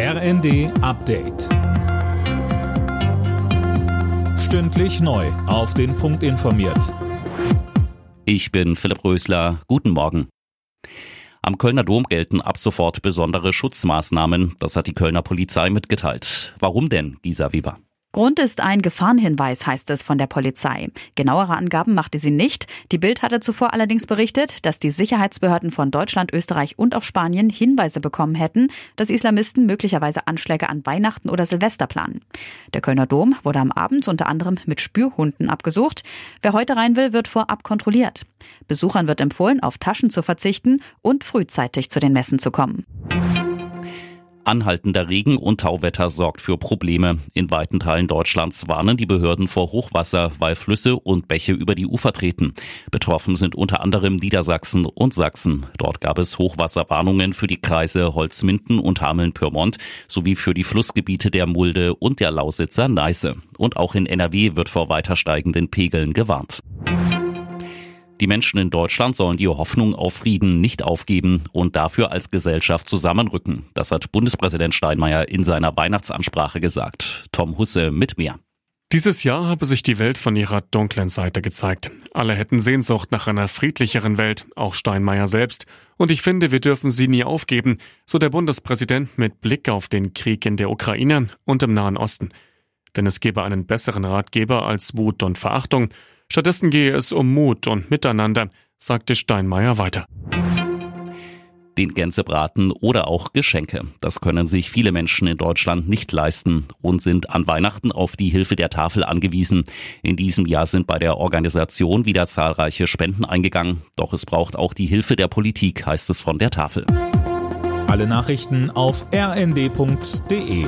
RND Update. Stündlich neu. Auf den Punkt informiert. Ich bin Philipp Rösler. Guten Morgen. Am Kölner Dom gelten ab sofort besondere Schutzmaßnahmen. Das hat die Kölner Polizei mitgeteilt. Warum denn, Gisa Weber? Grund ist ein Gefahrenhinweis, heißt es von der Polizei. Genauere Angaben machte sie nicht. Die Bild hatte zuvor allerdings berichtet, dass die Sicherheitsbehörden von Deutschland, Österreich und auch Spanien Hinweise bekommen hätten, dass Islamisten möglicherweise Anschläge an Weihnachten oder Silvester planen. Der Kölner Dom wurde am Abend unter anderem mit Spürhunden abgesucht. Wer heute rein will, wird vorab kontrolliert. Besuchern wird empfohlen, auf Taschen zu verzichten und frühzeitig zu den Messen zu kommen. Anhaltender Regen und Tauwetter sorgt für Probleme. In weiten Teilen Deutschlands warnen die Behörden vor Hochwasser, weil Flüsse und Bäche über die Ufer treten. Betroffen sind unter anderem Niedersachsen und Sachsen. Dort gab es Hochwasserwarnungen für die Kreise Holzminden und Hameln-Pyrmont sowie für die Flussgebiete der Mulde und der Lausitzer Neiße. Und auch in NRW wird vor weiter steigenden Pegeln gewarnt. Die Menschen in Deutschland sollen die Hoffnung auf Frieden nicht aufgeben und dafür als Gesellschaft zusammenrücken. Das hat Bundespräsident Steinmeier in seiner Weihnachtsansprache gesagt. Tom Husse mit mehr. Dieses Jahr habe sich die Welt von ihrer dunklen Seite gezeigt. Alle hätten Sehnsucht nach einer friedlicheren Welt, auch Steinmeier selbst. Und ich finde, wir dürfen sie nie aufgeben, so der Bundespräsident mit Blick auf den Krieg in der Ukraine und im Nahen Osten. Denn es gebe einen besseren Ratgeber als Wut und Verachtung. Stattdessen gehe es um Mut und Miteinander, sagte Steinmeier weiter. Den Gänsebraten oder auch Geschenke. Das können sich viele Menschen in Deutschland nicht leisten und sind an Weihnachten auf die Hilfe der Tafel angewiesen. In diesem Jahr sind bei der Organisation wieder zahlreiche Spenden eingegangen. Doch es braucht auch die Hilfe der Politik, heißt es von der Tafel. Alle Nachrichten auf rnd.de